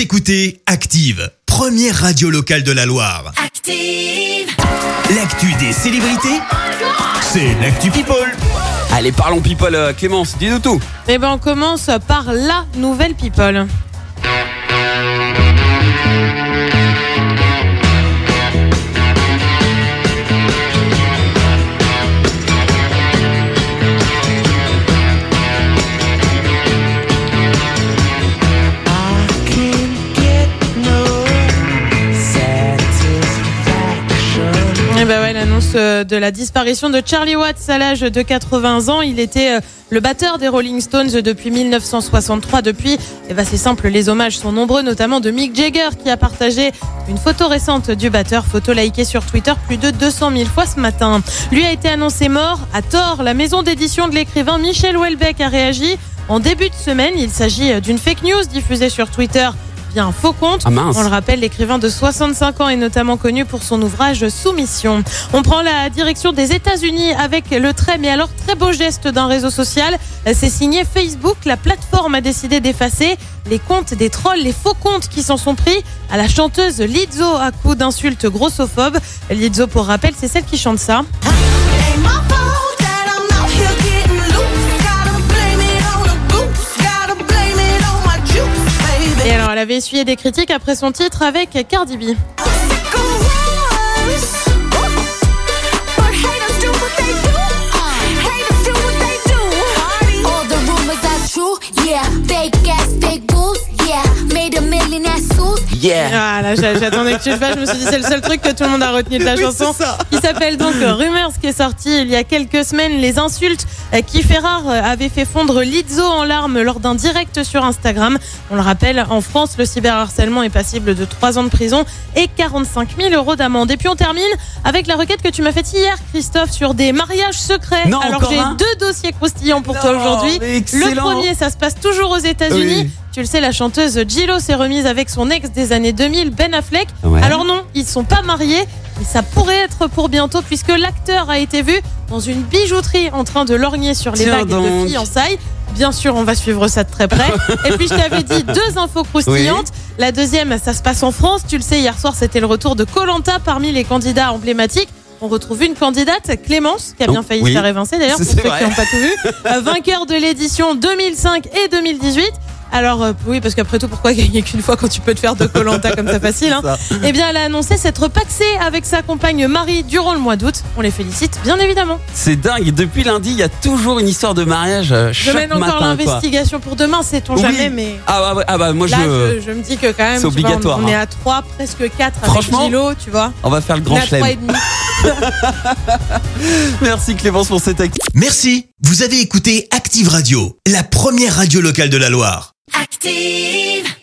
Vous écoutez Active, première radio locale de la Loire. Active. L'actu des célébrités, c'est l'actu People. Allez, parlons people, euh, Clémence, dis-nous tout. Eh ben on commence par la nouvelle people. Ben ouais, l'annonce euh, de la disparition de Charlie Watts à l'âge de 80 ans. Il était euh, le batteur des Rolling Stones depuis 1963. Depuis, eh ben c'est simple, les hommages sont nombreux, notamment de Mick Jagger qui a partagé une photo récente du batteur, photo likée sur Twitter plus de 200 000 fois ce matin. Lui a été annoncé mort à tort. La maison d'édition de l'écrivain Michel Houellebecq a réagi. En début de semaine, il s'agit euh, d'une fake news diffusée sur Twitter via un faux compte. Ah mince. On le rappelle, l'écrivain de 65 ans est notamment connu pour son ouvrage Soumission. On prend la direction des États-Unis avec le très, mais alors très beau geste d'un réseau social. C'est signé Facebook. La plateforme a décidé d'effacer les comptes des trolls, les faux comptes qui s'en sont pris à la chanteuse Lizzo à coup d'insultes grossophobes. Lizzo, pour rappel, c'est celle qui chante ça. Ain't avait essuyé des critiques après son titre avec Cardi B. yeah. Ah là, j'attendais que tu le fasses. Je me suis dit, c'est le seul truc que tout le monde a retenu de la chanson. Qui s'appelle donc Rumors, qui est sorti il y a quelques semaines. Les insultes euh, qui Ferrar euh, avait fait fondre Lizzo en larmes lors d'un direct sur Instagram. On le rappelle, en France, le cyberharcèlement est passible de 3 ans de prison et 45 000 euros d'amende. Et puis on termine avec la requête que tu m'as faite hier, Christophe, sur des mariages secrets. Non, Alors j'ai deux dossiers croustillants pour toi aujourd'hui. Le premier, ça se passe toujours aux États-Unis. Oui. Tu le sais, la chanteuse Gillo s'est remise avec son ex des années 2000, Ben Affleck. Ouais. Alors non, ils sont pas mariés, mais ça pourrait être pour bientôt puisque l'acteur a été vu dans une bijouterie en train de lorgner sur les Tiens bagues donc. de fiançailles. Bien sûr, on va suivre ça de très près. Et puis je t'avais dit deux infos croustillantes. La deuxième, ça se passe en France. Tu le sais, hier soir, c'était le retour de Colanta parmi les candidats emblématiques. On retrouve une candidate, Clémence, qui a bien Oh, failli oui. se faire évincer d'ailleurs, pour ceux qui vrai. n'ont pas tout vu. Vainqueur de l'édition 2005 et 2018. Alors euh, oui, parce qu'après tout, pourquoi gagner qu'une fois quand tu peux te faire de Colanta comme ça facile hein Ça. Eh bien, elle a annoncé s'être paxée avec sa compagne Marie durant le mois d'août. On les félicite, bien évidemment. C'est dingue. Depuis lundi, il y a toujours une histoire de mariage euh, Je chaque mène encore matin. quoi. l'investigation pour demain, sait-on Oui. jamais, mais Ah bah, ouais, ah bah moi là, je. je, je me dis que quand même, C'est vois, obligatoire, on, on est hein. à 3, presque 4 avec Franchement, Gilo, tu vois. On va faire le grand à 3 et chelem. demi. Merci Clémence pour cette actu. Merci, vous avez écouté Active Radio, la première radio locale de la Loire. Active.